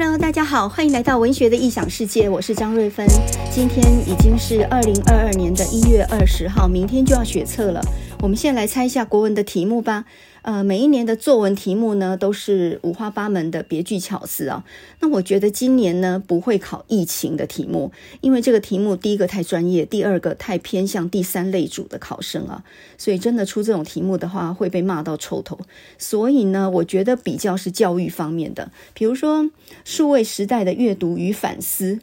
Hello，大家好，欢迎来到文学的异想世界，我是张瑞芬。今天已经是二零二二年的一月二十号，明天就要学测了。我们先来猜一下国文的题目吧。呃，每一年的作文题目呢，都是五花八门的，别具巧思啊。那我觉得今年呢，不会考疫情的题目，因为这个题目第一个太专业，第二个太偏向第三类组的考生啊，所以真的出这种题目的话，会被骂到臭头。所以呢，我觉得比较是教育方面的，比如说数位时代的阅读与反思，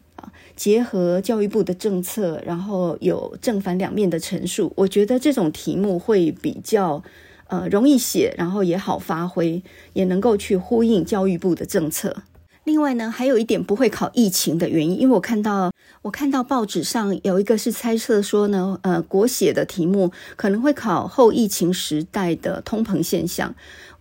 结合教育部的政策，然后有正反两面的陈述，我觉得这种题目会比较。呃，容易写，然后也好发挥，也能够去呼应教育部的政策。另外呢，还有一点不会考疫情的原因，因为我看到我看到报纸上有一个是猜测说呢，呃，国写的题目可能会考后疫情时代的通膨现象。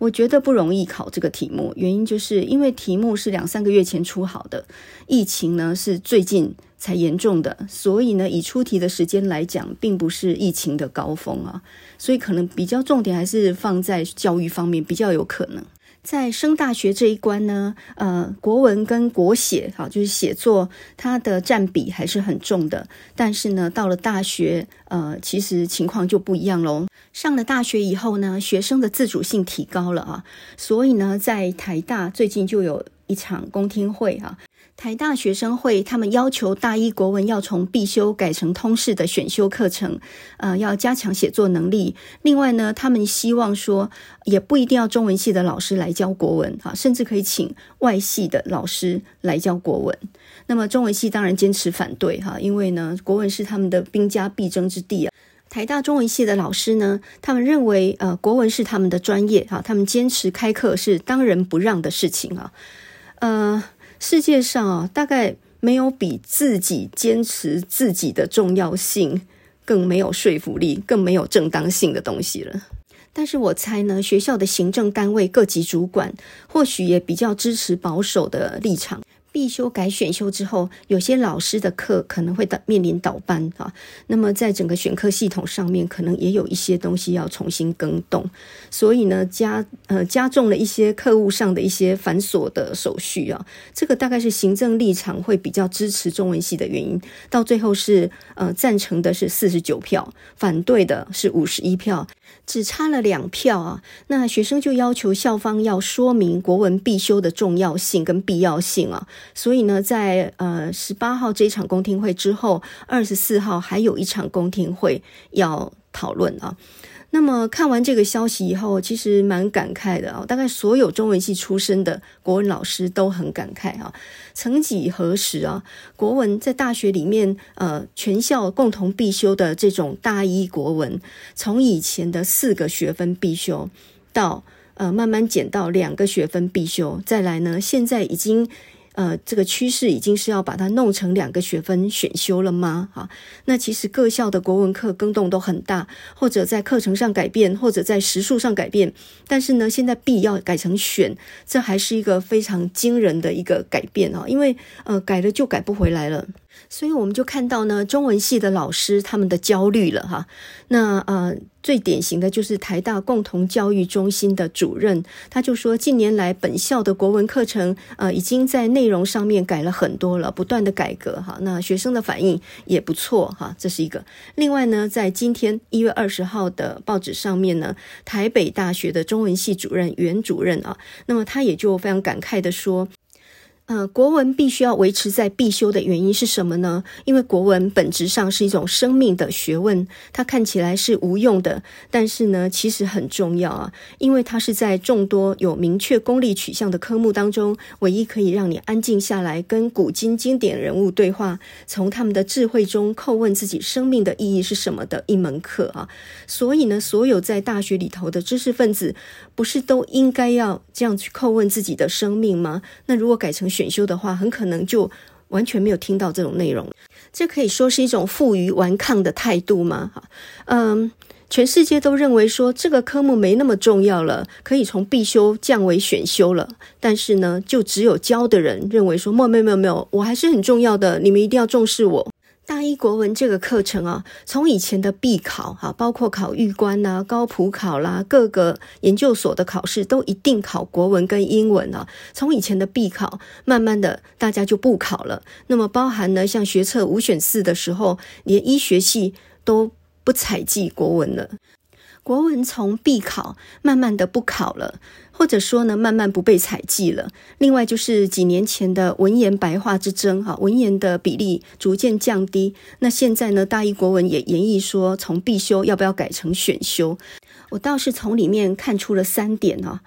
我觉得不容易考这个题目，原因就是因为题目是两三个月前出好的，疫情呢是最近才严重的，所以呢，以出题的时间来讲，并不是疫情的高峰啊，所以可能比较重点还是放在教育方面，比较有可能。在升大学这一关呢，呃，国文跟国写，哈，就是写作，它的占比还是很重的。但是呢，到了大学，呃，其实情况就不一样喽。上了大学以后呢，学生的自主性提高了啊，所以呢，在台大最近就有一场公听会哈。台大学生会他们要求大一国文要从必修改成通识的选修课程，呃，要加强写作能力。另外呢，他们希望说，也不一定要中文系的老师来教国文啊，甚至可以请外系的老师来教国文。那么中文系当然坚持反对哈，因为呢，国文是他们的兵家必争之地啊。台大中文系的老师呢，他们认为呃，国文是他们的专业哈，他们坚持开课是当仁不让的事情啊，呃。世界上啊，大概没有比自己坚持自己的重要性更没有说服力、更没有正当性的东西了。但是我猜呢，学校的行政单位各级主管或许也比较支持保守的立场。必修改选修之后，有些老师的课可能会面临倒班啊。那么在整个选课系统上面，可能也有一些东西要重新更动，所以呢，加呃加重了一些课务上的一些繁琐的手续啊。这个大概是行政立场会比较支持中文系的原因。到最后是呃赞成的是四十九票，反对的是五十一票。只差了两票啊，那学生就要求校方要说明国文必修的重要性跟必要性啊，所以呢，在呃十八号这场公听会之后，二十四号还有一场公听会要讨论啊。那么看完这个消息以后，其实蛮感慨的啊。大概所有中文系出身的国文老师都很感慨啊。曾几何时啊，国文在大学里面，呃，全校共同必修的这种大一国文，从以前的四个学分必修，到呃慢慢减到两个学分必修，再来呢，现在已经。呃，这个趋势已经是要把它弄成两个学分选修了吗？啊，那其实各校的国文课更动都很大，或者在课程上改变，或者在时数上改变。但是呢，现在必要改成选，这还是一个非常惊人的一个改变啊！因为呃，改了就改不回来了。所以我们就看到呢，中文系的老师他们的焦虑了哈。那呃，最典型的就是台大共同教育中心的主任，他就说，近年来本校的国文课程呃已经在内容上面改了很多了，不断的改革哈。那学生的反应也不错哈，这是一个。另外呢，在今天一月二十号的报纸上面呢，台北大学的中文系主任袁主任啊，那么他也就非常感慨的说。呃，国文必须要维持在必修的原因是什么呢？因为国文本质上是一种生命的学问，它看起来是无用的，但是呢，其实很重要啊。因为它是在众多有明确功利取向的科目当中，唯一可以让你安静下来，跟古今经典人物对话，从他们的智慧中叩问自己生命的意义是什么的一门课啊。所以呢，所有在大学里头的知识分子，不是都应该要这样去叩问自己的生命吗？那如果改成选修的话，很可能就完全没有听到这种内容。这可以说是一种负隅顽抗的态度吗？哈，嗯，全世界都认为说这个科目没那么重要了，可以从必修降为选修了。但是呢，就只有教的人认为说，没有没有没有，我还是很重要的，你们一定要重视我。大一国文这个课程啊，从以前的必考哈，包括考预官呐、高普考啦，各个研究所的考试都一定考国文跟英文啊。从以前的必考，慢慢的大家就不考了。那么包含呢，像学测五选四的时候，连医学系都不采计国文了。国文从必考慢慢的不考了，或者说呢，慢慢不被采计了。另外就是几年前的文言白话之争，哈，文言的比例逐渐降低。那现在呢，大一国文也研议说，从必修要不要改成选修？我倒是从里面看出了三点啊。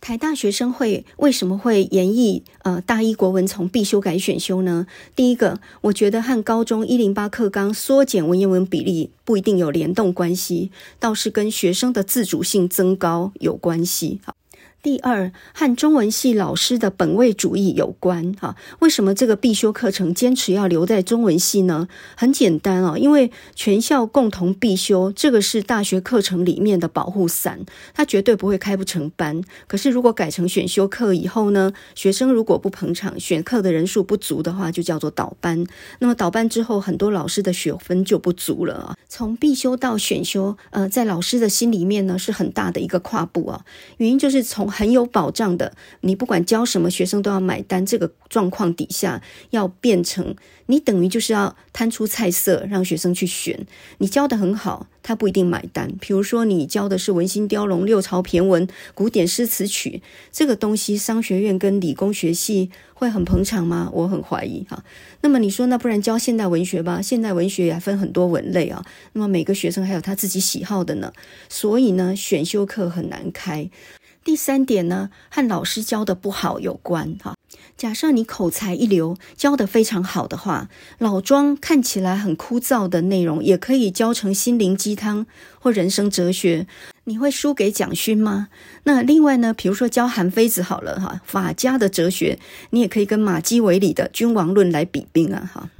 台大学生会为什么会研议呃大一国文从必修改选修呢？第一个，我觉得和高中一零八课纲缩减文言文比例不一定有联动关系，倒是跟学生的自主性增高有关系。好。第二，和中文系老师的本位主义有关哈。为什么这个必修课程坚持要留在中文系呢？很简单啊，因为全校共同必修，这个是大学课程里面的保护伞，它绝对不会开不成班。可是如果改成选修课以后呢，学生如果不捧场，选课的人数不足的话，就叫做倒班。那么倒班之后，很多老师的学分就不足了啊。从必修到选修，呃，在老师的心里面呢，是很大的一个跨步啊。原因就是从很有保障的，你不管教什么，学生都要买单。这个状况底下，要变成你等于就是要摊出菜色，让学生去选。你教得很好，他不一定买单。比如说，你教的是文心雕龙、六朝骈文、古典诗词曲这个东西，商学院跟理工学系会很捧场吗？我很怀疑哈。那么你说，那不然教现代文学吧？现代文学也分很多文类啊。那么每个学生还有他自己喜好的呢，所以呢，选修课很难开。第三点呢，和老师教的不好有关哈。假设你口才一流，教得非常好的话，老庄看起来很枯燥的内容，也可以教成心灵鸡汤或人生哲学。你会输给蒋勋吗？那另外呢，比如说教韩非子好了哈，法家的哲学，你也可以跟马基维里的《君王论》来比拼啊哈。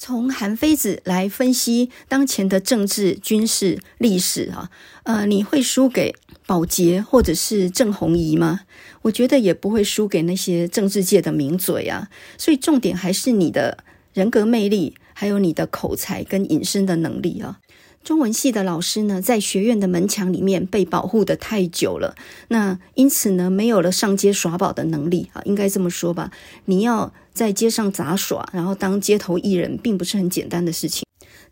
从韩非子来分析当前的政治、军事、历史啊，呃，你会输给保洁或者是郑弘仪吗？我觉得也不会输给那些政治界的名嘴啊。所以重点还是你的人格魅力，还有你的口才跟隐身的能力啊。中文系的老师呢，在学院的门墙里面被保护得太久了，那因此呢，没有了上街耍宝的能力啊，应该这么说吧。你要在街上杂耍，然后当街头艺人，并不是很简单的事情。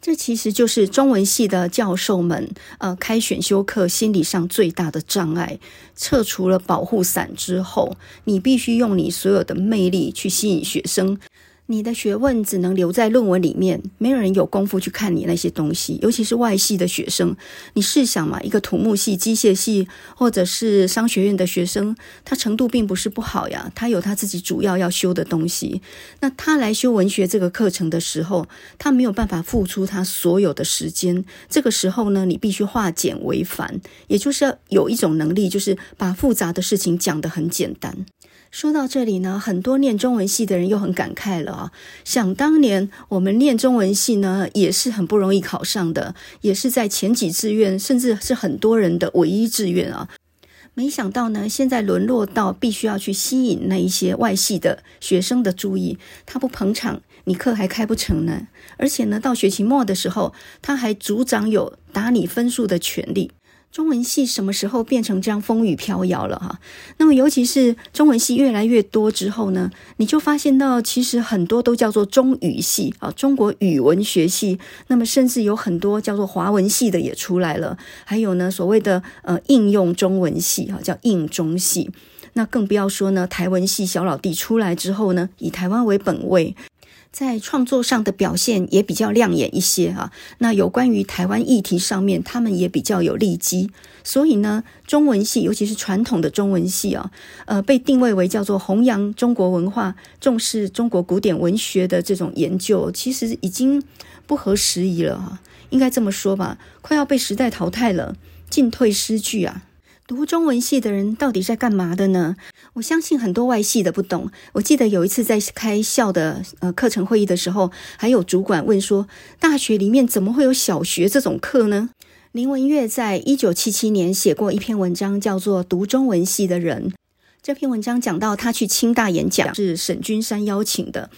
这其实就是中文系的教授们，呃，开选修课心理上最大的障碍。撤除了保护伞之后，你必须用你所有的魅力去吸引学生。你的学问只能留在论文里面，没有人有功夫去看你那些东西，尤其是外系的学生。你试想嘛，一个土木系、机械系或者是商学院的学生，他程度并不是不好呀，他有他自己主要要修的东西。那他来修文学这个课程的时候，他没有办法付出他所有的时间。这个时候呢，你必须化简为繁，也就是要有一种能力，就是把复杂的事情讲得很简单。说到这里呢，很多念中文系的人又很感慨了啊！想当年我们念中文系呢，也是很不容易考上的，也是在前几志愿，甚至是很多人的唯一志愿啊。没想到呢，现在沦落到必须要去吸引那一些外系的学生的注意，他不捧场，你课还开不成呢。而且呢，到学期末的时候，他还组长有打你分数的权利。中文系什么时候变成这样风雨飘摇了哈？那么尤其是中文系越来越多之后呢，你就发现到其实很多都叫做中语系啊，中国语文学系。那么甚至有很多叫做华文系的也出来了，还有呢所谓的呃应用中文系哈，叫应中系。那更不要说呢台文系小老弟出来之后呢，以台湾为本位。在创作上的表现也比较亮眼一些哈，那有关于台湾议题上面，他们也比较有利基，所以呢，中文系尤其是传统的中文系啊，呃，被定位为叫做弘扬中国文化、重视中国古典文学的这种研究，其实已经不合时宜了哈，应该这么说吧，快要被时代淘汰了，进退失据啊。读中文系的人到底在干嘛的呢？我相信很多外系的不懂。我记得有一次在开校的呃课程会议的时候，还有主管问说：“大学里面怎么会有小学这种课呢？”林文月在一九七七年写过一篇文章，叫做《读中文系的人》。这篇文章讲到他去清大演讲，是沈君山邀请的。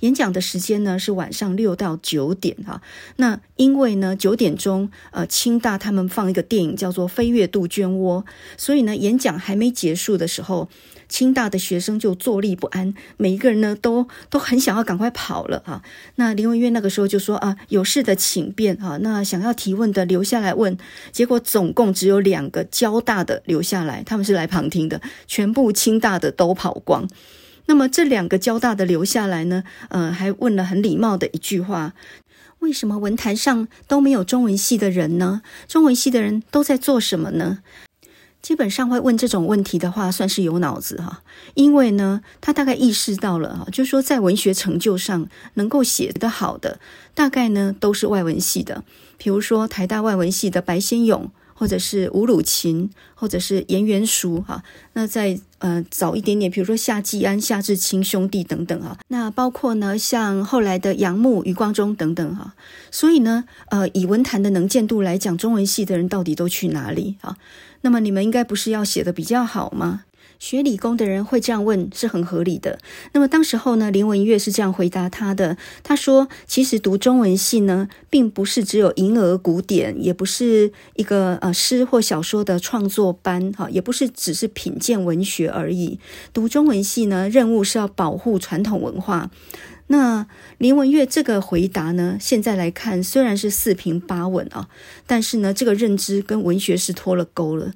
演讲的时间呢是晚上六到九点哈。那因为呢九点钟呃清大他们放一个电影叫做《飞越杜鹃窝》，所以呢演讲还没结束的时候。清大的学生就坐立不安，每一个人呢都都很想要赶快跑了啊。那林文月那个时候就说啊，有事的请便啊，那想要提问的留下来问。结果总共只有两个交大的留下来，他们是来旁听的，全部清大的都跑光。那么这两个交大的留下来呢，呃，还问了很礼貌的一句话：为什么文坛上都没有中文系的人呢？中文系的人都在做什么呢？基本上会问这种问题的话，算是有脑子哈，因为呢，他大概意识到了哈，就是说在文学成就上能够写得好的，大概呢都是外文系的，比如说台大外文系的白先勇。或者是吴鲁琴，或者是颜元淑哈，那再呃早一点点，比如说夏季安、夏志清兄弟等等哈，那包括呢像后来的杨牧、余光中等等哈，所以呢呃以文坛的能见度来讲，中文系的人到底都去哪里啊？那么你们应该不是要写得比较好吗？学理工的人会这样问是很合理的。那么当时候呢，林文月是这样回答他的：他说，其实读中文系呢，并不是只有银额古典，也不是一个呃诗或小说的创作班，哈，也不是只是品鉴文学而已。读中文系呢，任务是要保护传统文化。那林文月这个回答呢，现在来看虽然是四平八稳啊，但是呢，这个认知跟文学是脱了钩了。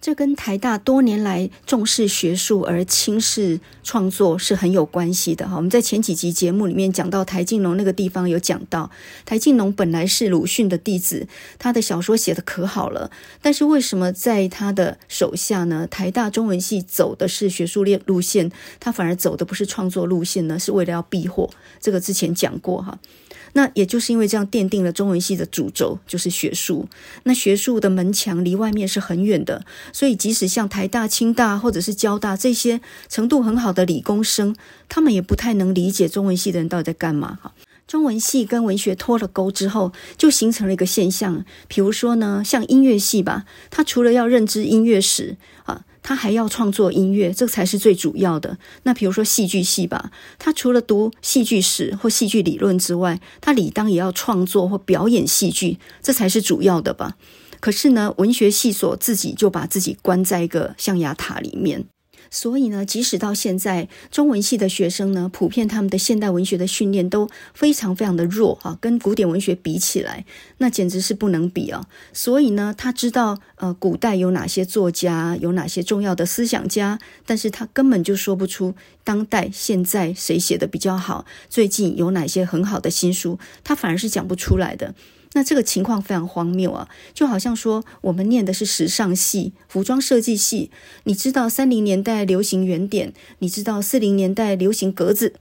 这跟台大多年来重视学术而轻视创作是很有关系的哈。我们在前几集节目里面讲到台静农那个地方有讲到，台静农本来是鲁迅的弟子，他的小说写得可好了，但是为什么在他的手下呢？台大中文系走的是学术列路线，他反而走的不是创作路线呢？是为了要避祸。这个之前讲过哈。那也就是因为这样奠定了中文系的主轴就是学术，那学术的门墙离外面是很远的，所以即使像台大、清大或者是交大这些程度很好的理工生，他们也不太能理解中文系的人到底在干嘛哈。中文系跟文学脱了钩之后，就形成了一个现象，比如说呢，像音乐系吧，他除了要认知音乐史啊。他还要创作音乐，这才是最主要的。那比如说戏剧系吧，他除了读戏剧史或戏剧理论之外，他理当也要创作或表演戏剧，这才是主要的吧。可是呢，文学系所自己就把自己关在一个象牙塔里面。所以呢，即使到现在，中文系的学生呢，普遍他们的现代文学的训练都非常非常的弱啊，跟古典文学比起来，那简直是不能比啊。所以呢，他知道呃，古代有哪些作家，有哪些重要的思想家，但是他根本就说不出当代现在谁写的比较好，最近有哪些很好的新书，他反而是讲不出来的。那这个情况非常荒谬啊，就好像说我们念的是时尚系、服装设计系，你知道三零年代流行圆点，你知道四零年代流行格子，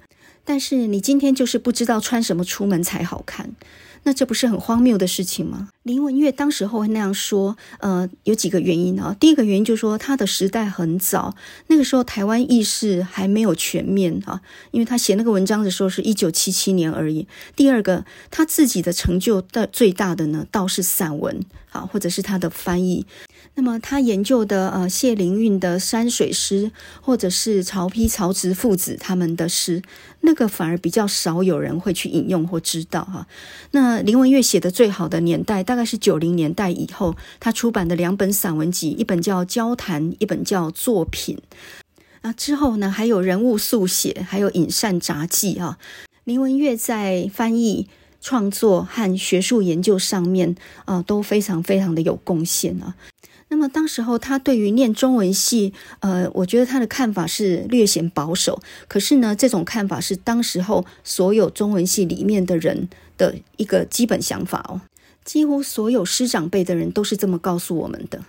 但是你今天就是不知道穿什么出门才好看。那这不是很荒谬的事情吗？林文月当时候会那样说，呃，有几个原因啊。第一个原因就是说，他的时代很早，那个时候台湾意识还没有全面啊，因为他写那个文章的时候是一九七七年而已。第二个，他自己的成就的最大的呢，倒是散文啊，或者是他的翻译。那么他研究的呃谢灵运的山水诗，或者是曹丕、曹植父子他们的诗，那个反而比较少有人会去引用或知道哈。那林文月写的最好的年代大概是九零年代以后，他出版的两本散文集，一本叫《交谈》，一本叫《作品》。那之后呢，还有人物速写，还有饮膳札记啊。林文月在翻译、创作和学术研究上面啊，都非常非常的有贡献啊。那么当时候，他对于念中文系，呃，我觉得他的看法是略显保守。可是呢，这种看法是当时候所有中文系里面的人的一个基本想法哦。几乎所有师长辈的人都是这么告诉我们的。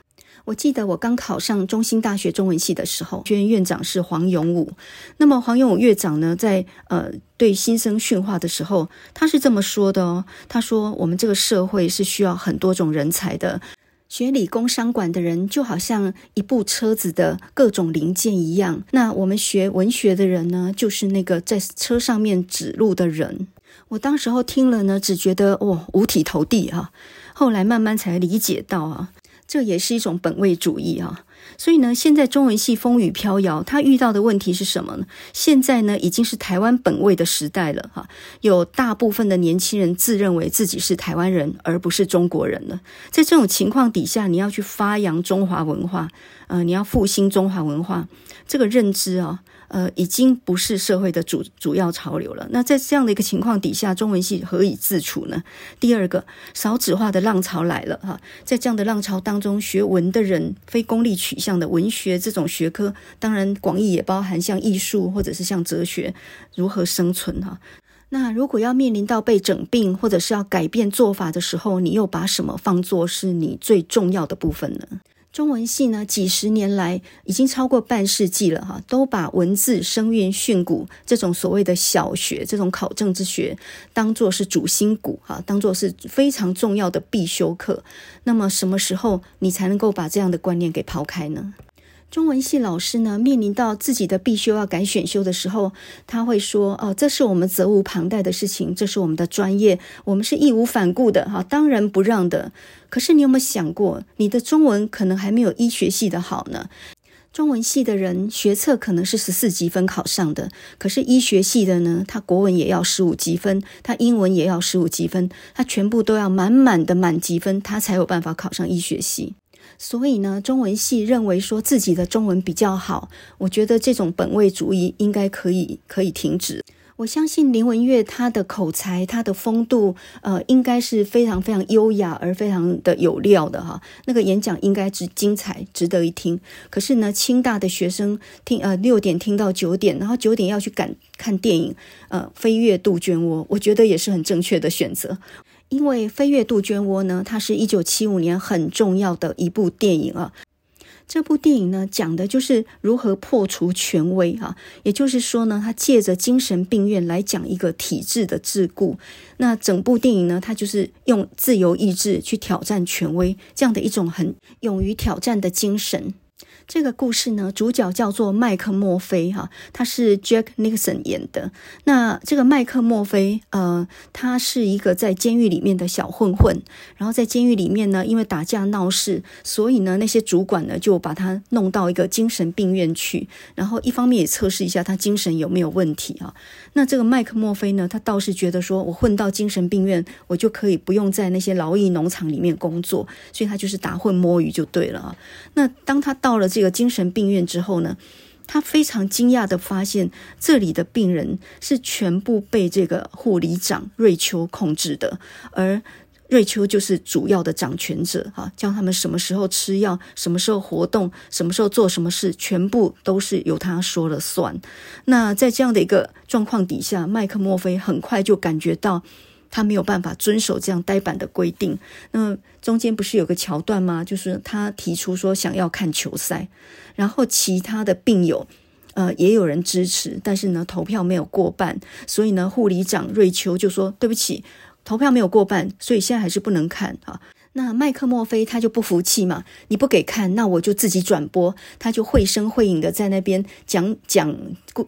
我记得我刚考上中兴大学中文系的时候，学院院长是黄永武。那么黄永武院长呢，在呃对新生训话的时候，他是这么说的哦。他说：“我们这个社会是需要很多种人才的。”学理工商管的人就好像一部车子的各种零件一样，那我们学文学的人呢，就是那个在车上面指路的人。我当时候听了呢，只觉得哦，五体投地啊。后来慢慢才理解到啊，这也是一种本位主义啊。所以呢，现在中文系风雨飘摇，他遇到的问题是什么呢？现在呢，已经是台湾本位的时代了哈，有大部分的年轻人自认为自己是台湾人，而不是中国人了。在这种情况底下，你要去发扬中华文化，呃，你要复兴中华文化，这个认知啊。呃，已经不是社会的主主要潮流了。那在这样的一个情况底下，中文系何以自处呢？第二个，少子化的浪潮来了哈，在这样的浪潮当中，学文的人，非功利取向的文学这种学科，当然广义也包含像艺术或者是像哲学，如何生存哈？那如果要面临到被整并或者是要改变做法的时候，你又把什么放作是你最重要的部分呢？中文系呢，几十年来已经超过半世纪了哈，都把文字、声韵、训诂这种所谓的小学、这种考证之学，当做是主心骨哈，当做是非常重要的必修课。那么什么时候你才能够把这样的观念给抛开呢？中文系老师呢，面临到自己的必修要改选修的时候，他会说：“哦，这是我们责无旁贷的事情，这是我们的专业，我们是义无反顾的哈，当仁不让的。”可是你有没有想过，你的中文可能还没有医学系的好呢？中文系的人学测可能是十四级分考上的，可是医学系的呢，他国文也要十五级分，他英文也要十五级分，他全部都要满满的满级分，他才有办法考上医学系。所以呢，中文系认为说自己的中文比较好，我觉得这种本位主义应该可以可以停止。我相信林文月他的口才、他的风度，呃，应该是非常非常优雅而非常的有料的哈。那个演讲应该是精彩，值得一听。可是呢，清大的学生听呃六点听到九点，然后九点要去赶看电影，呃，《飞越杜鹃窝》，我觉得也是很正确的选择。因为《飞越杜鹃窝》呢，它是一九七五年很重要的一部电影啊。这部电影呢，讲的就是如何破除权威啊，也就是说呢，它借着精神病院来讲一个体制的桎梏。那整部电影呢，它就是用自由意志去挑战权威，这样的一种很勇于挑战的精神。这个故事呢，主角叫做麦克墨菲哈，他是 Jack Nicholson 演的。那这个麦克墨菲，呃，他是一个在监狱里面的小混混。然后在监狱里面呢，因为打架闹事，所以呢，那些主管呢就把他弄到一个精神病院去。然后一方面也测试一下他精神有没有问题啊。那这个麦克墨菲呢，他倒是觉得说，我混到精神病院，我就可以不用在那些劳役农场里面工作，所以他就是打混摸鱼就对了啊。那当他到了这个精神病院之后呢，他非常惊讶地发现，这里的病人是全部被这个护理长瑞秋控制的，而瑞秋就是主要的掌权者，哈，叫他们什么时候吃药，什么时候活动，什么时候做什么事，全部都是由他说了算。那在这样的一个状况底下，麦克墨菲很快就感觉到。他没有办法遵守这样呆板的规定。那中间不是有个桥段吗？就是他提出说想要看球赛，然后其他的病友，呃，也有人支持，但是呢，投票没有过半，所以呢，护理长瑞秋就说：“对不起，投票没有过半，所以现在还是不能看啊。”那麦克墨菲他就不服气嘛，你不给看，那我就自己转播。他就绘声绘影的在那边讲讲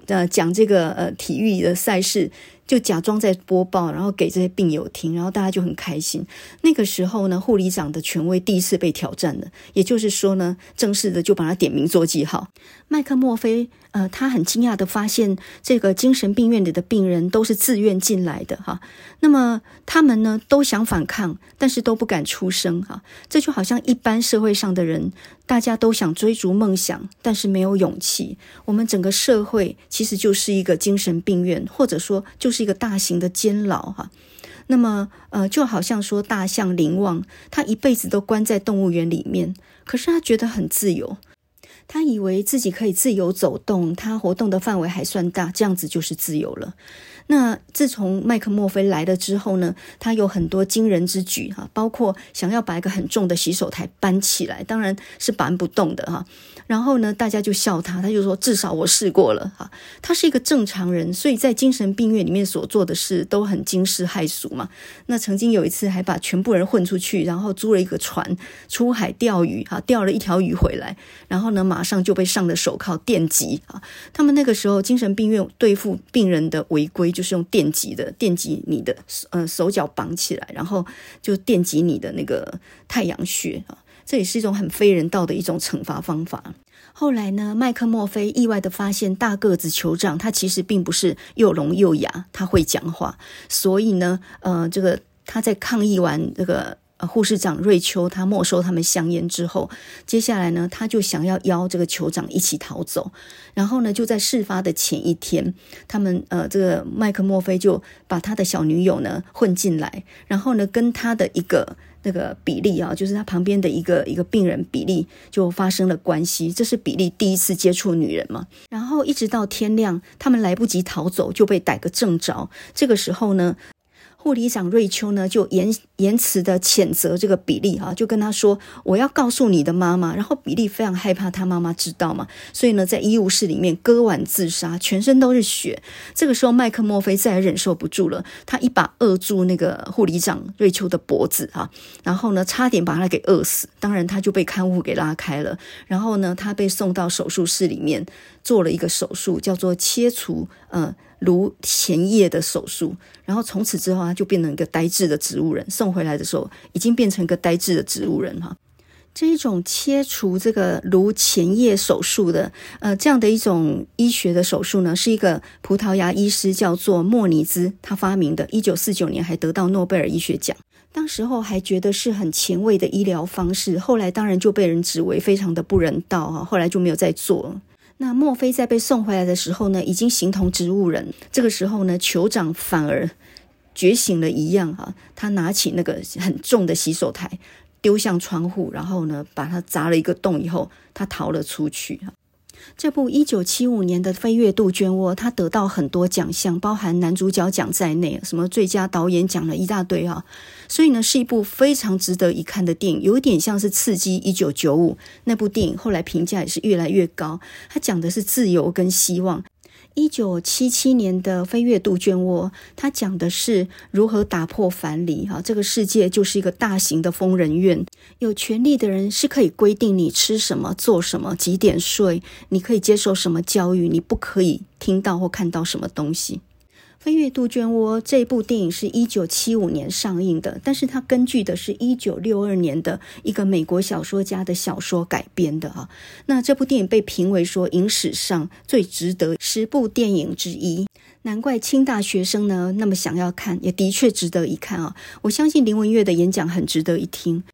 呃讲这个呃体育的赛事。就假装在播报，然后给这些病友听，然后大家就很开心。那个时候呢，护理长的权威第一次被挑战了，也就是说呢，正式的就把他点名做记号。麦克墨菲，呃，他很惊讶的发现，这个精神病院里的病人都是自愿进来的哈。那么他们呢，都想反抗，但是都不敢出声哈。这就好像一般社会上的人。大家都想追逐梦想，但是没有勇气。我们整个社会其实就是一个精神病院，或者说就是一个大型的监牢哈。那么，呃，就好像说大象林旺，他一辈子都关在动物园里面，可是他觉得很自由，他以为自己可以自由走动，他活动的范围还算大，这样子就是自由了。那自从麦克墨菲来了之后呢，他有很多惊人之举哈，包括想要把一个很重的洗手台搬起来，当然是搬不动的哈。然后呢，大家就笑他，他就说至少我试过了哈。他是一个正常人，所以在精神病院里面所做的事都很惊世骇俗嘛。那曾经有一次还把全部人混出去，然后租了一个船出海钓鱼哈，钓了一条鱼回来，然后呢马马上就被上了手铐电击啊。他们那个时候精神病院对付病人的违规。就是用电击的，电击你的呃手脚绑起来，然后就电击你的那个太阳穴啊，这也是一种很非人道的一种惩罚方法。后来呢，麦克莫菲意外地发现，大个子酋长他其实并不是又聋又哑，他会讲话。所以呢，呃，这个他在抗议完这个呃护士长瑞秋他没收他们香烟之后，接下来呢，他就想要邀这个酋长一起逃走。然后呢，就在事发的前一天，他们呃，这个麦克墨菲就把他的小女友呢混进来，然后呢，跟他的一个。那个比利啊，就是他旁边的一个一个病人比利就发生了关系。这是比利第一次接触女人嘛。然后一直到天亮，他们来不及逃走，就被逮个正着。这个时候呢。护理长瑞秋呢，就严严词的谴责这个比利哈，就跟他说：“我要告诉你的妈妈。”然后比利非常害怕他妈妈知道嘛，所以呢，在医务室里面割腕自杀，全身都是血。这个时候，麦克墨菲再也忍受不住了，他一把扼住那个护理长瑞秋的脖子哈，然后呢，差点把他给饿死。当然，他就被看护给拉开了。然后呢，他被送到手术室里面做了一个手术，叫做切除呃。颅前叶的手术，然后从此之后他就变成一个呆滞的植物人。送回来的时候，已经变成一个呆滞的植物人哈。这一种切除这个颅前叶手术的，呃，这样的一种医学的手术呢，是一个葡萄牙医师叫做莫尼兹他发明的，一九四九年还得到诺贝尔医学奖。当时候还觉得是很前卫的医疗方式，后来当然就被人指为非常的不人道哈，后来就没有再做了。那墨菲在被送回来的时候呢，已经形同植物人。这个时候呢，酋长反而觉醒了一样哈，他拿起那个很重的洗手台，丢向窗户，然后呢，把它砸了一个洞以后，他逃了出去。这部一九七五年的《飞跃杜鹃窝》，他得到很多奖项，包含男主角奖在内，什么最佳导演奖了一大堆啊！所以呢，是一部非常值得一看的电影，有点像是《刺激一九九五》那部电影，后来评价也是越来越高。它讲的是自由跟希望。一九七七年的《飞越杜鹃窝》，它讲的是如何打破藩篱。哈，这个世界就是一个大型的疯人院，有权利的人是可以规定你吃什么、做什么、几点睡，你可以接受什么教育，你不可以听到或看到什么东西。《飞越杜鹃窝》这部电影是一九七五年上映的，但是它根据的是一九六二年的一个美国小说家的小说改编的哈。那这部电影被评为说影史上最值得十部电影之一，难怪清大学生呢那么想要看，也的确值得一看啊！我相信林文月的演讲很值得一听。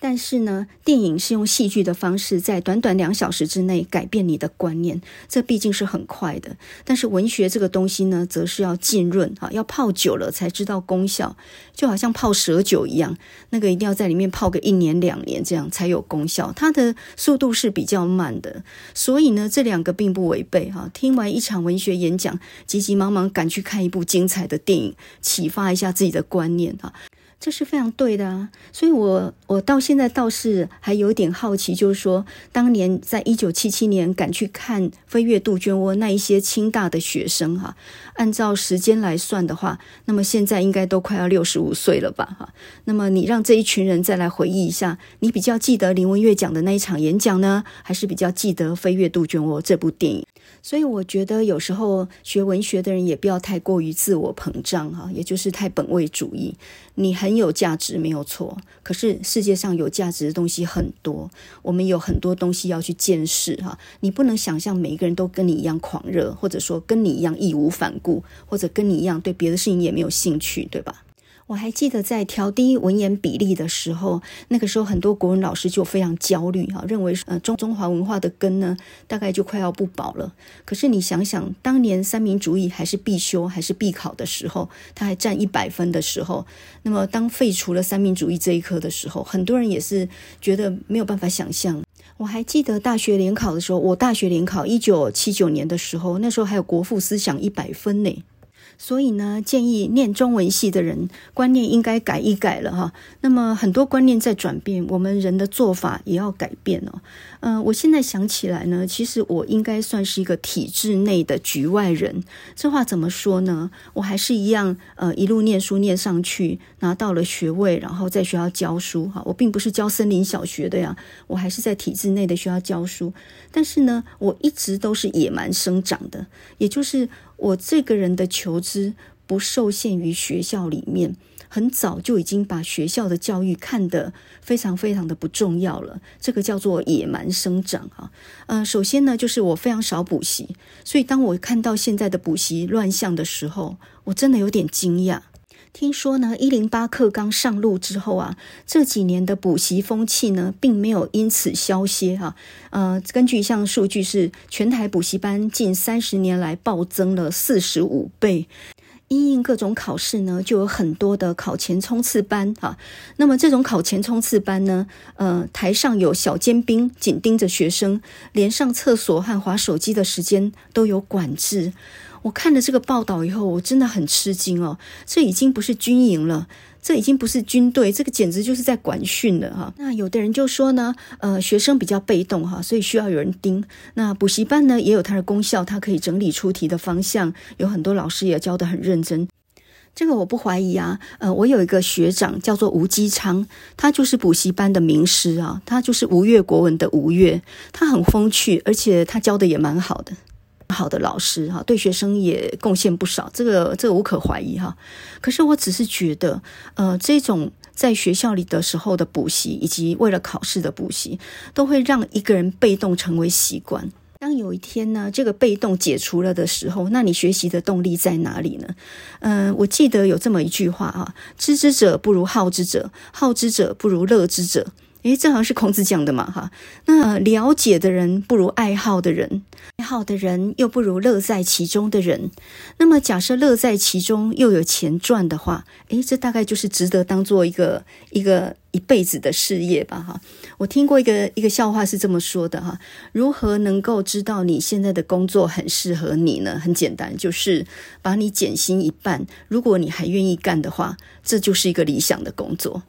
但是呢，电影是用戏剧的方式，在短短两小时之内改变你的观念，这毕竟是很快的。但是文学这个东西呢，则是要浸润啊，要泡久了才知道功效，就好像泡蛇酒一样，那个一定要在里面泡个一年两年，这样才有功效。它的速度是比较慢的，所以呢，这两个并不违背哈。听完一场文学演讲，急急忙忙赶去看一部精彩的电影，启发一下自己的观念哈。这是非常对的啊，所以我我到现在倒是还有点好奇，就是说，当年在一九七七年赶去看《飞越杜鹃窝》那一些清大的学生哈，按照时间来算的话，那么现在应该都快要六十五岁了吧哈。那么你让这一群人再来回忆一下，你比较记得林文月讲的那一场演讲呢，还是比较记得《飞越杜鹃窝》这部电影？所以我觉得有时候学文学的人也不要太过于自我膨胀哈，也就是太本位主义。你很有价值没有错，可是世界上有价值的东西很多，我们有很多东西要去见识哈。你不能想象每一个人都跟你一样狂热，或者说跟你一样义无反顾，或者跟你一样对别的事情也没有兴趣，对吧？我还记得在调低文言比例的时候，那个时候很多国文老师就非常焦虑哈，认为呃中中华文化的根呢，大概就快要不保了。可是你想想，当年三民主义还是必修还是必考的时候，它还占一百分的时候，那么当废除了三民主义这一科的时候，很多人也是觉得没有办法想象。我还记得大学联考的时候，我大学联考一九七九年的时候，那时候还有国父思想一百分呢。所以呢，建议念中文系的人观念应该改一改了哈。那么很多观念在转变，我们人的做法也要改变哦。嗯、我现在想起来呢，其实我应该算是一个体制内的局外人。这话怎么说呢？我还是一样，呃，一路念书念上去，拿到了学位，然后在学校教书哈。我并不是教森林小学的呀，我还是在体制内的学校教书。但是呢，我一直都是野蛮生长的，也就是。我这个人的求知不受限于学校里面。很早就已经把学校的教育看得非常非常的不重要了，这个叫做野蛮生长啊。呃，首先呢，就是我非常少补习，所以当我看到现在的补习乱象的时候，我真的有点惊讶。听说呢，一零八课纲上路之后啊，这几年的补习风气呢，并没有因此消歇哈。呃，根据一项数据是，全台补习班近三十年来暴增了四十五倍。因应各种考试呢，就有很多的考前冲刺班哈。那么这种考前冲刺班呢，呃，台上有小尖兵紧盯着学生，连上厕所和划手机的时间都有管制。我看了这个报道以后，我真的很吃惊哦。这已经不是军营了。这已经不是军队，这个简直就是在管训了哈。那有的人就说呢，呃，学生比较被动哈，所以需要有人盯。那补习班呢也有它的功效，它可以整理出题的方向，有很多老师也教得很认真。这个我不怀疑啊。呃，我有一个学长叫做吴基昌，他就是补习班的名师啊，他就是吴越国文的吴越，他很风趣，而且他教的也蛮好的。好的老师哈，对学生也贡献不少，这个这个无可怀疑哈。可是我只是觉得，呃，这种在学校里的时候的补习，以及为了考试的补习，都会让一个人被动成为习惯。当有一天呢，这个被动解除了的时候，那你学习的动力在哪里呢？嗯、我记得有这么一句话啊：知之者不如好之者，好之者不如乐之者。诶，这好像是孔子讲的嘛，哈。那了解的人不如爱好的人，爱好的人又不如乐在其中的人。那么假设乐在其中又有钱赚的话，诶，这大概就是值得当做一个一个一辈子的事业吧，哈。我听过一个一个笑话是这么说的，哈。如何能够知道你现在的工作很适合你呢？很简单，就是把你减薪一半，如果你还愿意干的话，这就是一个理想的工作。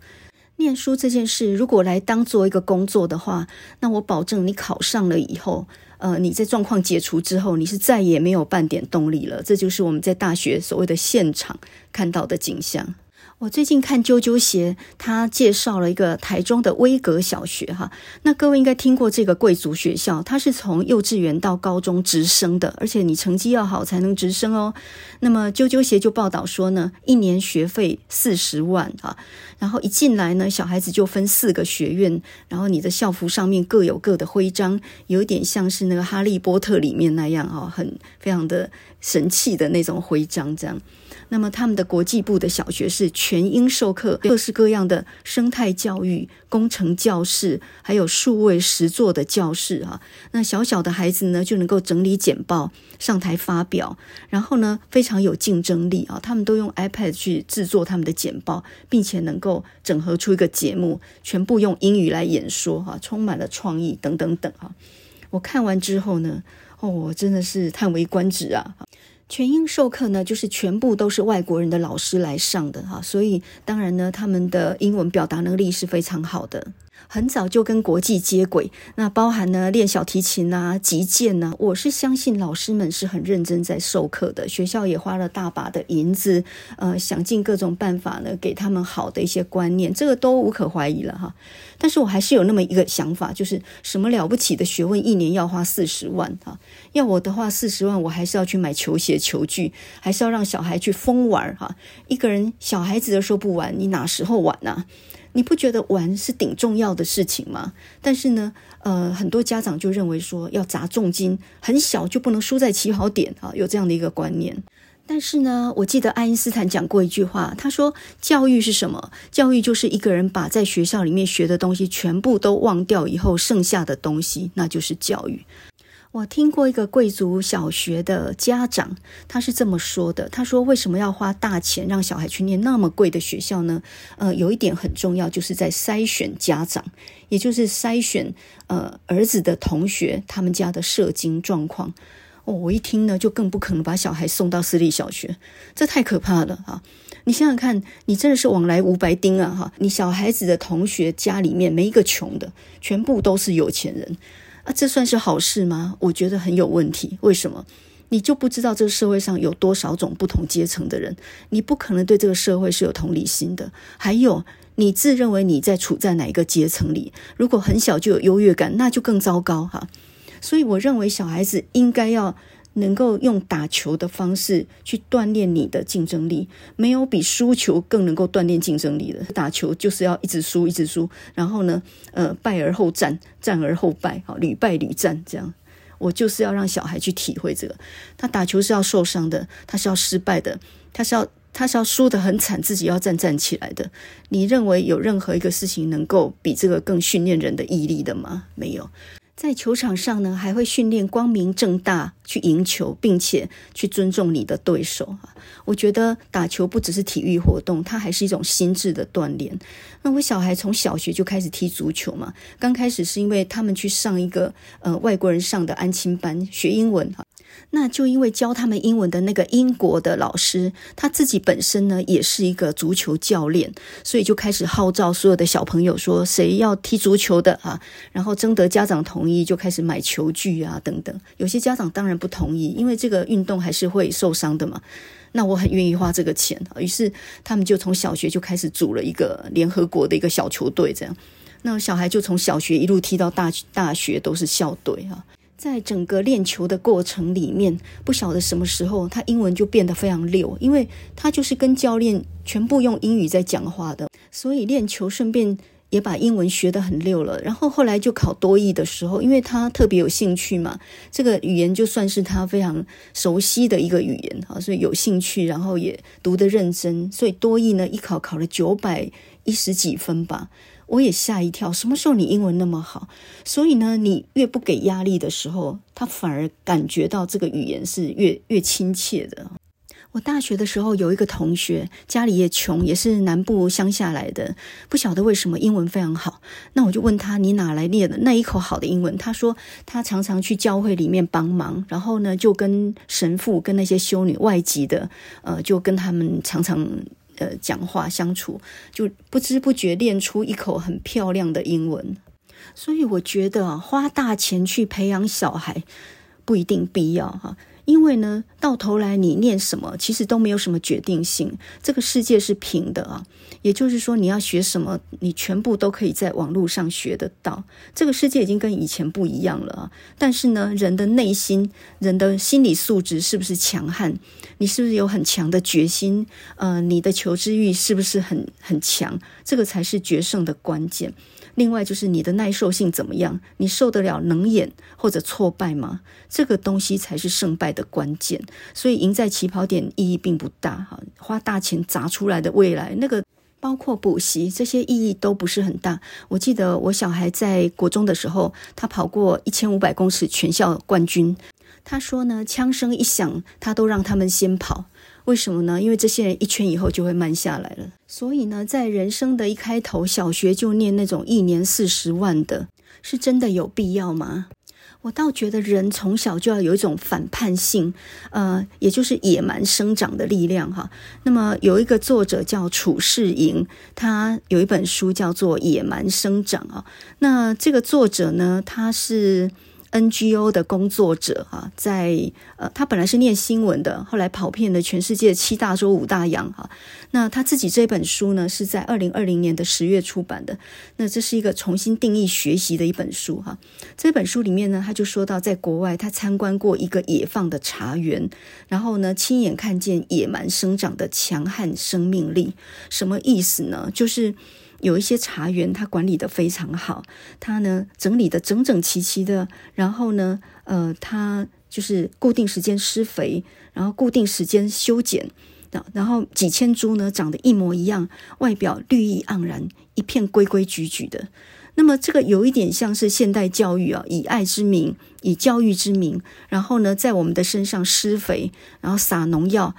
念书这件事，如果来当做一个工作的话，那我保证你考上了以后，呃，你在状况解除之后，你是再也没有半点动力了。这就是我们在大学所谓的现场看到的景象。我最近看啾啾鞋，他介绍了一个台中的威格小学哈。那各位应该听过这个贵族学校，它是从幼稚园到高中直升的，而且你成绩要好才能直升哦。那么啾啾鞋就报道说呢，一年学费四十万啊，然后一进来呢，小孩子就分四个学院，然后你的校服上面各有各的徽章，有一点像是那个哈利波特里面那样哈，很非常的神气的那种徽章这样。那么他们的国际部的小学是全英授课，各式各样的生态教育、工程教室，还有数位实作的教室啊。那小小的孩子呢，就能够整理简报、上台发表，然后呢，非常有竞争力啊。他们都用 iPad 去制作他们的简报，并且能够整合出一个节目，全部用英语来演说哈，充满了创意等等等哈。我看完之后呢，哦，我真的是叹为观止啊。全英授课呢，就是全部都是外国人的老师来上的哈，所以当然呢，他们的英文表达能力是非常好的。很早就跟国际接轨，那包含呢练小提琴啊、击剑啊。我是相信老师们是很认真在授课的，学校也花了大把的银子，呃，想尽各种办法呢，给他们好的一些观念，这个都无可怀疑了哈。但是我还是有那么一个想法，就是什么了不起的学问，一年要花四十万哈？要我的话，四十万我还是要去买球鞋、球具，还是要让小孩去疯玩哈？一个人小孩子的时候不玩，你哪时候玩呢？你不觉得玩是顶重要的事情吗？但是呢，呃，很多家长就认为说要砸重金，很小就不能输在起跑点啊，有这样的一个观念。但是呢，我记得爱因斯坦讲过一句话，他说：“教育是什么？教育就是一个人把在学校里面学的东西全部都忘掉以后，剩下的东西，那就是教育。”我听过一个贵族小学的家长，他是这么说的：“他说，为什么要花大钱让小孩去念那么贵的学校呢？呃，有一点很重要，就是在筛选家长，也就是筛选呃儿子的同学他们家的社经状况。哦，我一听呢，就更不可能把小孩送到私立小学，这太可怕了啊！你想想看，你真的是往来无白丁啊！哈，你小孩子的同学家里面没一个穷的，全部都是有钱人。”啊，这算是好事吗？我觉得很有问题。为什么？你就不知道这个社会上有多少种不同阶层的人？你不可能对这个社会是有同理心的。还有，你自认为你在处在哪一个阶层里？如果很小就有优越感，那就更糟糕哈。所以，我认为小孩子应该要能够用打球的方式去锻炼你的竞争力，没有比输球更能够锻炼竞争力的。打球就是要一直输，一直输，然后呢，呃，败而后战，战而后败，好，屡败屡战这样。我就是要让小孩去体会这个，他打球是要受伤的，他是要失败的，他是要他是要输得很惨，自己要站站起来的。你认为有任何一个事情能够比这个更训练人的毅力的吗？没有。在球场上呢，还会训练光明正大去赢球，并且去尊重你的对手。我觉得打球不只是体育活动，它还是一种心智的锻炼。那我小孩从小学就开始踢足球嘛，刚开始是因为他们去上一个呃外国人上的安亲班学英文哈。那就因为教他们英文的那个英国的老师，他自己本身呢也是一个足球教练，所以就开始号召所有的小朋友说，谁要踢足球的啊，然后征得家长同意，就开始买球具啊等等。有些家长当然不同意，因为这个运动还是会受伤的嘛。那我很愿意花这个钱，于是他们就从小学就开始组了一个联合国的一个小球队，这样，那小孩就从小学一路踢到大大学都是校队啊。在整个练球的过程里面，不晓得什么时候他英文就变得非常溜，因为他就是跟教练全部用英语在讲话的，所以练球顺便也把英文学得很溜了。然后后来就考多益的时候，因为他特别有兴趣嘛，这个语言就算是他非常熟悉的一个语言啊，所以有兴趣，然后也读得认真，所以多益呢一考考了九百一十几分吧。我也吓一跳，什么时候你英文那么好？所以呢，你越不给压力的时候，他反而感觉到这个语言是越越亲切的。我大学的时候有一个同学，家里也穷，也是南部乡下来的，不晓得为什么英文非常好。那我就问他，你哪来练的那一口好的英文？他说他常常去教会里面帮忙，然后呢，就跟神父、跟那些修女外籍的，呃，就跟他们常常。呃，讲话相处，就不知不觉练出一口很漂亮的英文。所以我觉得花大钱去培养小孩不一定必要哈。因为呢，到头来你念什么，其实都没有什么决定性。这个世界是平的啊，也就是说，你要学什么，你全部都可以在网络上学得到。这个世界已经跟以前不一样了啊。但是呢，人的内心、人的心理素质是不是强悍？你是不是有很强的决心？呃，你的求知欲是不是很很强？这个才是决胜的关键。另外就是你的耐受性怎么样？你受得了冷眼或者挫败吗？这个东西才是胜败的关键。所以赢在起跑点意义并不大哈，花大钱砸出来的未来，那个包括补习这些意义都不是很大。我记得我小孩在国中的时候，他跑过一千五百公尺全校冠军。他说呢，枪声一响，他都让他们先跑。为什么呢？因为这些人一圈以后就会慢下来了。所以呢，在人生的一开头，小学就念那种一年四十万的，是真的有必要吗？我倒觉得人从小就要有一种反叛性，呃，也就是野蛮生长的力量哈。那么有一个作者叫楚世莹，他有一本书叫做《野蛮生长》啊。那这个作者呢，他是。NGO 的工作者哈，在呃，他本来是念新闻的，后来跑遍了全世界七大洲五大洋哈。那他自己这本书呢，是在二零二零年的十月出版的。那这是一个重新定义学习的一本书哈。这本书里面呢，他就说到，在国外他参观过一个野放的茶园，然后呢，亲眼看见野蛮生长的强悍生命力。什么意思呢？就是。有一些茶园，它管理得非常好，它呢整理得整整齐齐的，然后呢，呃，它就是固定时间施肥，然后固定时间修剪，然后几千株呢长得一模一样，外表绿意盎然，一片规规矩矩的。那么这个有一点像是现代教育啊，以爱之名，以教育之名，然后呢，在我们的身上施肥，然后撒农药。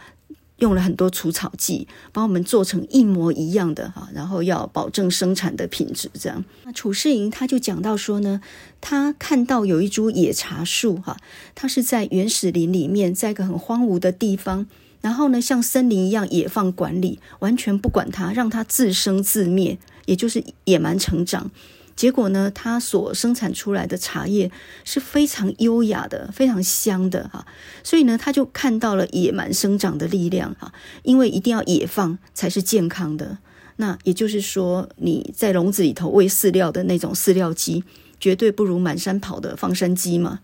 用了很多除草剂，把我们做成一模一样的哈，然后要保证生产的品质。这样，那褚世莹他就讲到说呢，他看到有一株野茶树哈，它是在原始林里面，在一个很荒芜的地方，然后呢，像森林一样野放管理，完全不管它，让它自生自灭，也就是野蛮成长。结果呢，它所生产出来的茶叶是非常优雅的，非常香的哈。所以呢，他就看到了野蛮生长的力量哈。因为一定要野放才是健康的。那也就是说，你在笼子里头喂饲料的那种饲料鸡，绝对不如满山跑的放山鸡嘛。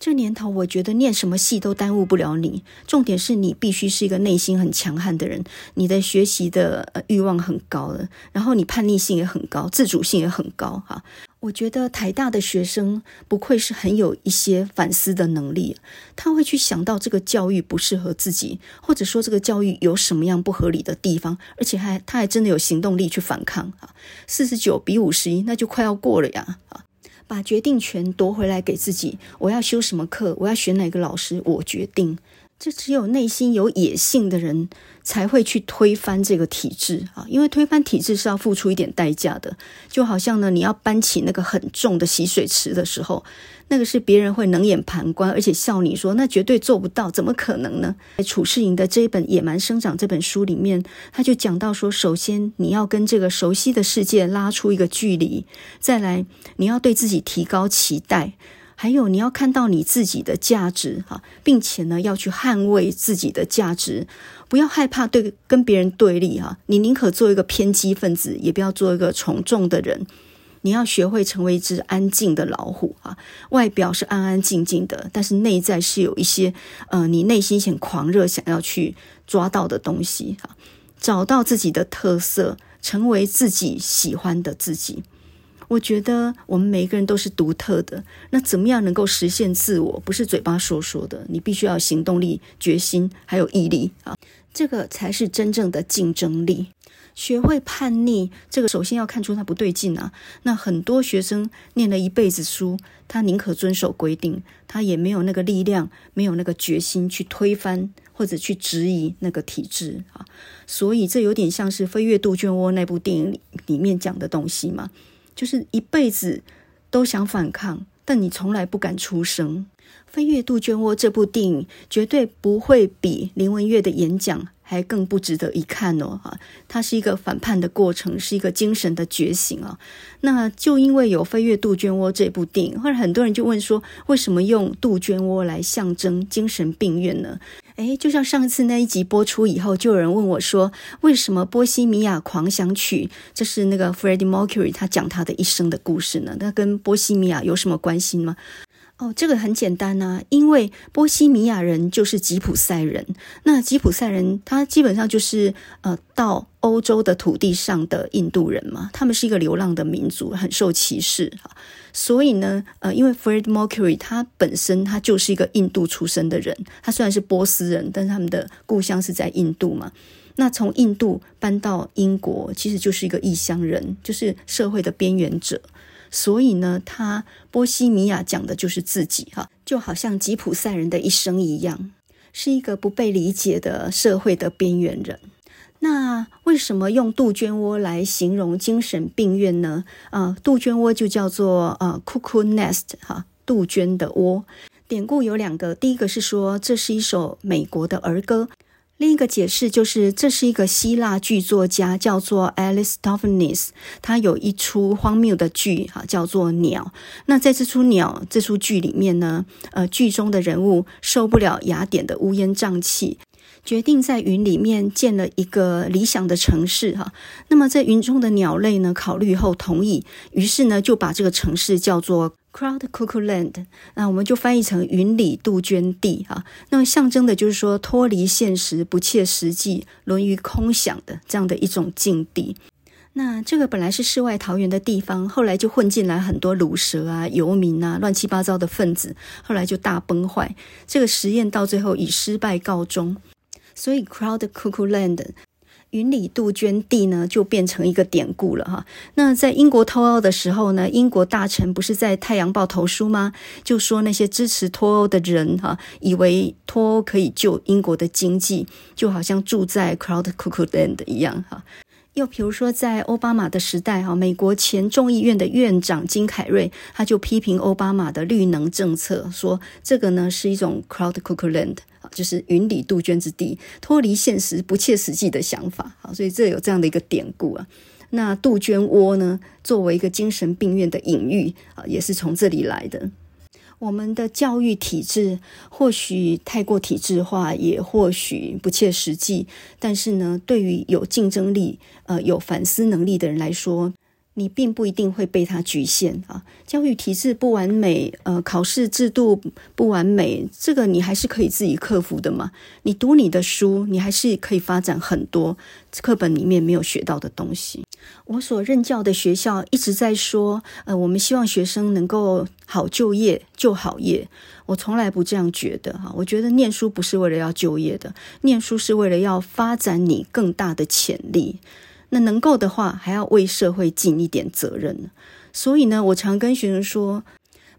这年头，我觉得念什么系都耽误不了你。重点是你必须是一个内心很强悍的人，你的学习的欲望很高的，然后你叛逆性也很高，自主性也很高哈。我觉得台大的学生不愧是很有一些反思的能力，他会去想到这个教育不适合自己，或者说这个教育有什么样不合理的地方，而且还他还真的有行动力去反抗啊。四十九比五十一，那就快要过了呀啊！把决定权夺回来给自己，我要修什么课，我要选哪个老师，我决定。这只有内心有野性的人才会去推翻这个体制啊，因为推翻体制是要付出一点代价的。就好像呢，你要搬起那个很重的洗水池的时候，那个是别人会冷眼旁观，而且笑你说那绝对做不到，怎么可能呢？在褚士莹的这一本《野蛮生长》这本书里面，他就讲到说，首先你要跟这个熟悉的世界拉出一个距离，再来你要对自己提高期待，还有你要看到你自己的价值哈，并且呢要去捍卫自己的价值，不要害怕对跟别人对立哈，你宁可做一个偏激分子，也不要做一个从众的人。你要学会成为一只安静的老虎啊！外表是安安静静的，但是内在是有一些呃，你内心很狂热，想要去抓到的东西哈。找到自己的特色，成为自己喜欢的自己。我觉得我们每一个人都是独特的。那怎么样能够实现自我？不是嘴巴说说的，你必须要行动力、决心，还有毅力啊！这个才是真正的竞争力。学会叛逆，这个首先要看出他不对劲啊。那很多学生念了一辈子书，他宁可遵守规定，他也没有那个力量，没有那个决心去推翻或者去质疑那个体制啊。所以这有点像是《飞越杜鹃窝》那部电影里里面讲的东西嘛，就是一辈子都想反抗，但你从来不敢出声。《飞越杜鹃窝》这部电影绝对不会比林文月的演讲还更不值得一看哦！哈，它是一个反叛的过程，是一个精神的觉醒啊。那就因为有《飞越杜鹃窝》这部电影，后来很多人就问说，为什么用杜鹃窝来象征精神病院呢？诶，就像上次那一集播出以后，就有人问我说，为什么《波西米亚狂想曲》这是那个 Freddie Mercury 他讲他的一生的故事呢？那跟波西米亚有什么关系吗？哦，这个很简单呐、因为波西米亚人就是吉普赛人。那吉普赛人他基本上就是呃到欧洲的土地上的印度人嘛，他们是一个流浪的民族，很受歧视哈。所以呢，呃，因为 Freddie Mercury 他本身他就是一个印度出生的人，他虽然是波斯人，但是他们的故乡是在印度嘛。那从印度搬到英国，其实就是一个异乡人，就是社会的边缘者。所以呢，他波西米亚讲的就是自己哈，就好像吉普赛人的一生一样，是一个不被理解的社会的边缘人。那为什么用杜鹃窝来形容精神病院呢？啊，杜鹃窝就叫做呃 cuckoo nest 哈，杜鹃的窝。典故有两个，第一个是说这是一首美国的儿歌。另一个解释就是，这是一个希腊剧作家，叫做 Aristophanes，他有一出荒谬的剧，哈，叫做《鸟》。那在这出《鸟》这出剧里面呢，呃，剧中的人物受不了雅典的乌烟瘴气，决定在云里面建了一个理想的城市，哈。那么在云中的鸟类呢，考虑后同意，于是呢，就把这个城市叫做 Cloud Cuckoo Land，那我们就翻译成云里杜鹃地哈。那么象征的就是说脱离现实、不切实际、沦于空想的这样的一种境地。那这个本来是世外桃源的地方，后来就混进来很多鲁蛇啊、游民啊、乱七八糟的分子，后来就大崩坏。这个实验到最后以失败告终。所以 Cloud Cuckoo Land。云里杜鹃地呢，就变成一个典故了哈。那在英国脱欧的时候呢，英国大臣不是在《太阳报》投书吗？就说那些支持脱欧的人哈，以为脱欧可以救英国的经济，就好像住在 Cloud Cuckoo Land 一样哈。又比如说，在奥巴马的时代哈，美国前众议院的院长金凯瑞他就批评奥巴马的绿能政策，说这个呢是一种 Cloud Cuckoo Land。就是云里杜鹃之地，脱离现实、不切实际的想法。好，所以这有这样的一个典故啊。那杜鹃窝呢，作为一个精神病院的隐喻啊，也是从这里来的。我们的教育体制或许太过体制化，也或许不切实际。但是呢，对于有竞争力、呃有反思能力的人来说，你并不一定会被它局限啊。教育体制不完美，呃，考试制度不完美，这个你还是可以自己克服的嘛。你读你的书，你还是可以发展很多课本里面没有学到的东西。我所任教的学校一直在说，呃，我们希望学生能够好就业、就好业。我从来不这样觉得哈，我觉得念书不是为了要就业的，念书是为了要发展你更大的潜力。那能够的话，还要为社会尽一点责任。所以呢，我常跟学生说，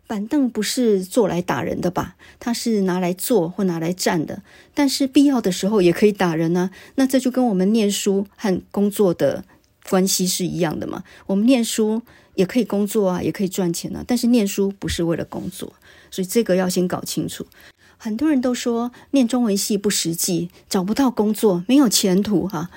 板凳不是坐来打人的吧？它是拿来坐或拿来站的。但是必要的时候也可以打人呢。那这就跟我们念书和工作的关系是一样的嘛。我们念书也可以工作啊，也可以赚钱啊。但是念书不是为了工作。所以这个要先搞清楚。很多人都说念中文系不实际，找不到工作，没有前途哈。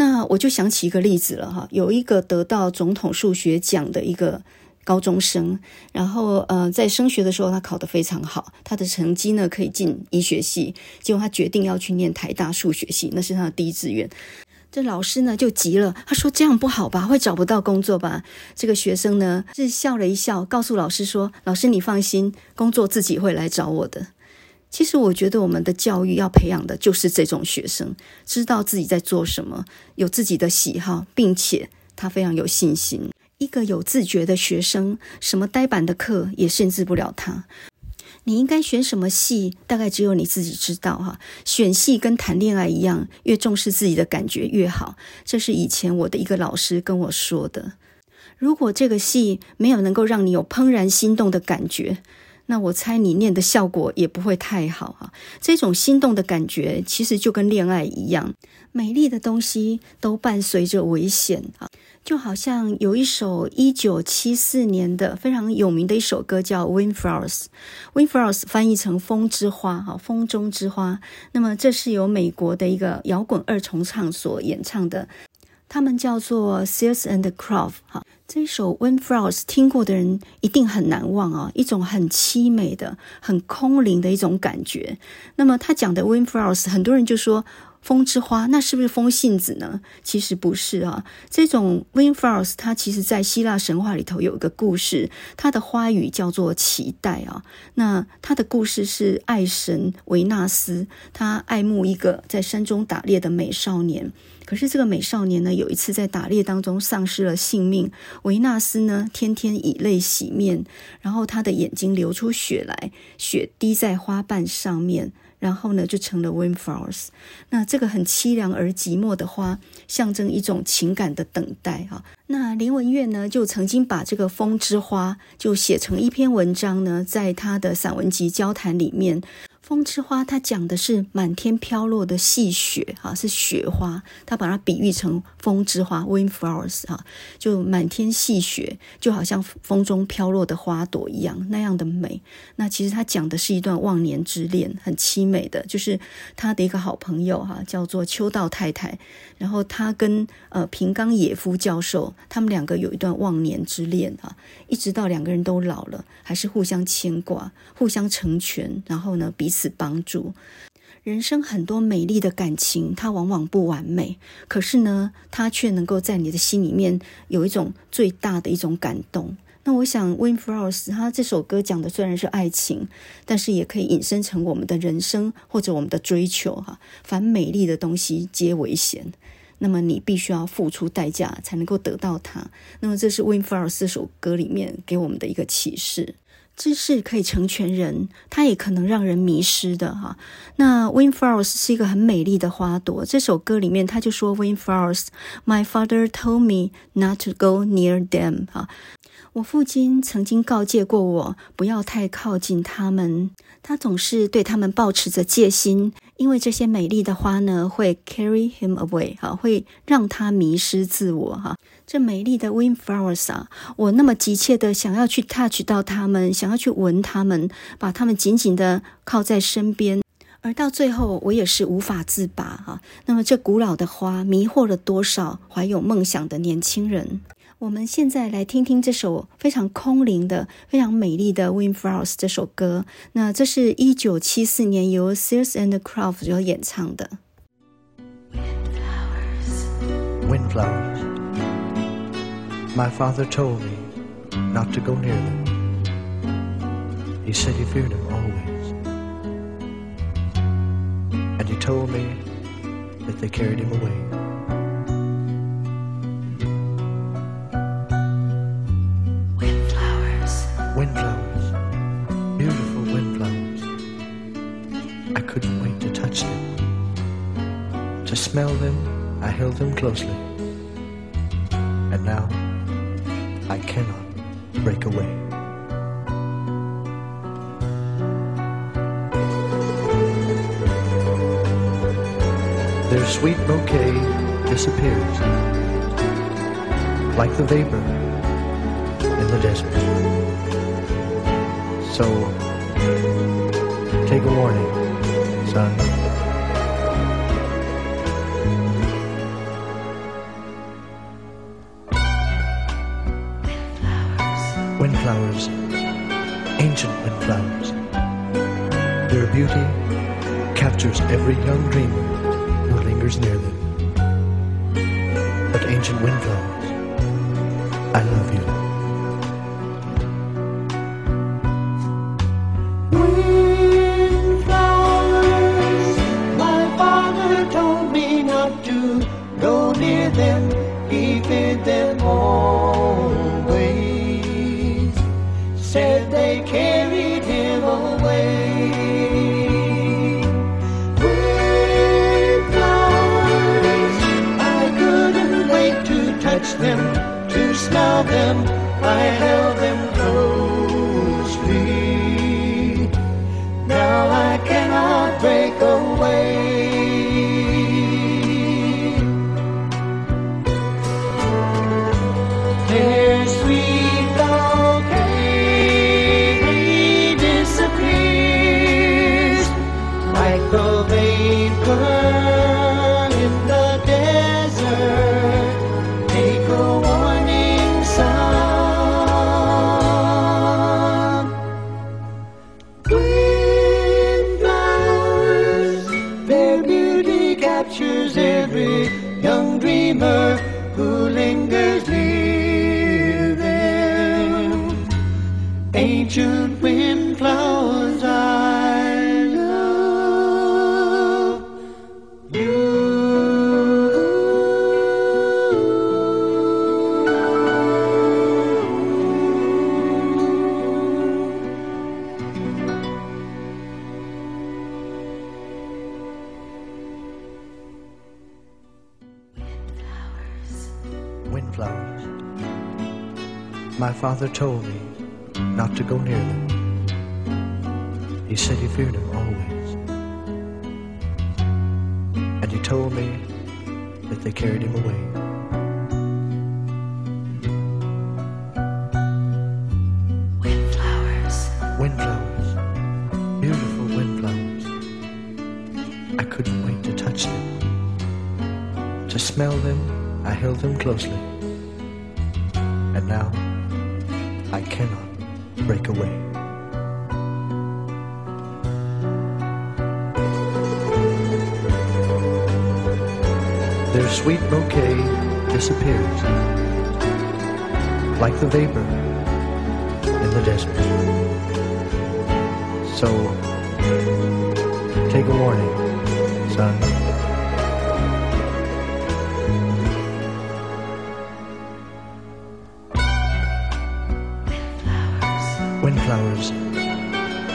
那我就想起一个例子了哈，有一个得到总统数学奖的一个高中生，然后呃在升学的时候他考得非常好，他的成绩呢可以进医学系，结果他决定要去念台大数学系，那是他的第一志愿。这老师呢就急了，他说：“这样不好吧，会找不到工作吧？”这个学生呢是笑了一笑，告诉老师说：“老师你放心，工作自己会来找我的。”其实我觉得我们的教育要培养的就是这种学生，知道自己在做什么，有自己的喜好，并且他非常有信心。一个有自觉的学生，什么呆板的课也限制不了他。你应该选什么系，大概只有你自己知道哈。选系跟谈恋爱一样，越重视自己的感觉越好。这是以前我的一个老师跟我说的。如果这个系没有能够让你有怦然心动的感觉，那我猜你念的效果也不会太好哈。这种心动的感觉，其实就跟恋爱一样，美丽的东西都伴随着危险啊。就好像有一首一九七四年的非常有名的一首歌叫《Windflowers》，Windflowers 翻译成风之花，哈，风中之花。那么这是由美国的一个摇滚二重唱所演唱的，他们叫做 Sears and Croft，哈。这首《winflowers》听过的人一定很难忘啊，一种很凄美的、很空灵的一种感觉。那么他讲的 winflowers 很多人就说。风之花，那是不是风信子呢？其实不是啊。这种 windflowers，它其实在希腊神话里头有一个故事，它的花语叫做期待啊。那它的故事是爱神维纳斯，他爱慕一个在山中打猎的美少年。可是这个美少年呢，有一次在打猎当中丧失了性命。维纳斯呢，天天以泪洗面，然后他的眼睛流出血来，血滴在花瓣上面。然后呢，就成了 windflowers。那这个很凄凉而寂寞的花，象征一种情感的等待哈。那林文月呢，就曾经把这个风之花就写成一篇文章呢，在他的散文集《交谈》里面。风之花，它讲的是满天飘落的细雪，啊，是雪花。它把它比喻成风之花 （windflowers），啊，就满天细雪，就好像风中飘落的花朵一样，那样的美。那其实它讲的是一段忘年之恋，很凄美的。就是他的一个好朋友，哈，叫做秋道太太。然后他跟呃平冈野夫教授，他们两个有一段忘年之恋，啊，一直到两个人都老了，还是互相牵挂，互相成全，然后呢，彼此。此帮助人生很多美丽的感情，它往往不完美，可是呢，它却能够在你的心里面有一种最大的一种感动。那我想，Windflowers 他这首歌讲的虽然是爱情，但是也可以引申成我们的人生或者我们的追求哈。凡美丽的东西皆危险，那么你必须要付出代价才能够得到它。那么这是 Windflowers 这首歌里面给我们的一个启示。知识可以成全人，它也可能让人迷失的哈。那 Windflowers 是一个很美丽的花朵。这首歌里面他就说：Windflowers，my father told me not to go near them 哈。我父亲曾经告诫过我，不要太靠近他们。他总是对他们保持着戒心，因为这些美丽的花呢，会 carry him away 哈，会让他迷失自我哈。这美丽的 windflowers 啊，我那么急切的想要去 touch 到它们，想要去闻它们，把它们紧紧的靠在身边，而到最后我也是无法自拔哈。那么这古老的花迷惑了多少怀有梦想的年轻人？我们现在来听听这首非常空灵的、非常美丽的 windflowers 这首歌。那这是一九七四年由 Sears and Croft 所演唱的。Windflowers. Windflowers. My father told me not to go near them. He said he feared them always. And he told me that they carried him away. Smell them, I held them closely. And now, I cannot break away. Their sweet bouquet disappears like the vapor in the desert. So, take a warning, son. Young dreamer who lingers near them. But ancient windflowers, I love you. Windflowers, my father told me not to go near them. He feared them always. Them. Windflowers. My father told me not to go near them. He said he feared them always. And he told me that they carried him away. Windflowers. Windflowers. Beautiful windflowers. I couldn't wait to touch them. To smell them, I held them closely. Bouquet disappears like the vapor in the desert. So, take a warning, son. Windflowers,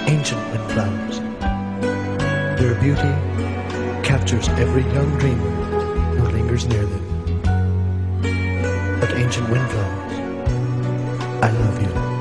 ancient windflowers. Their beauty captures every young dreamer who near them. But ancient windflowers, I love you.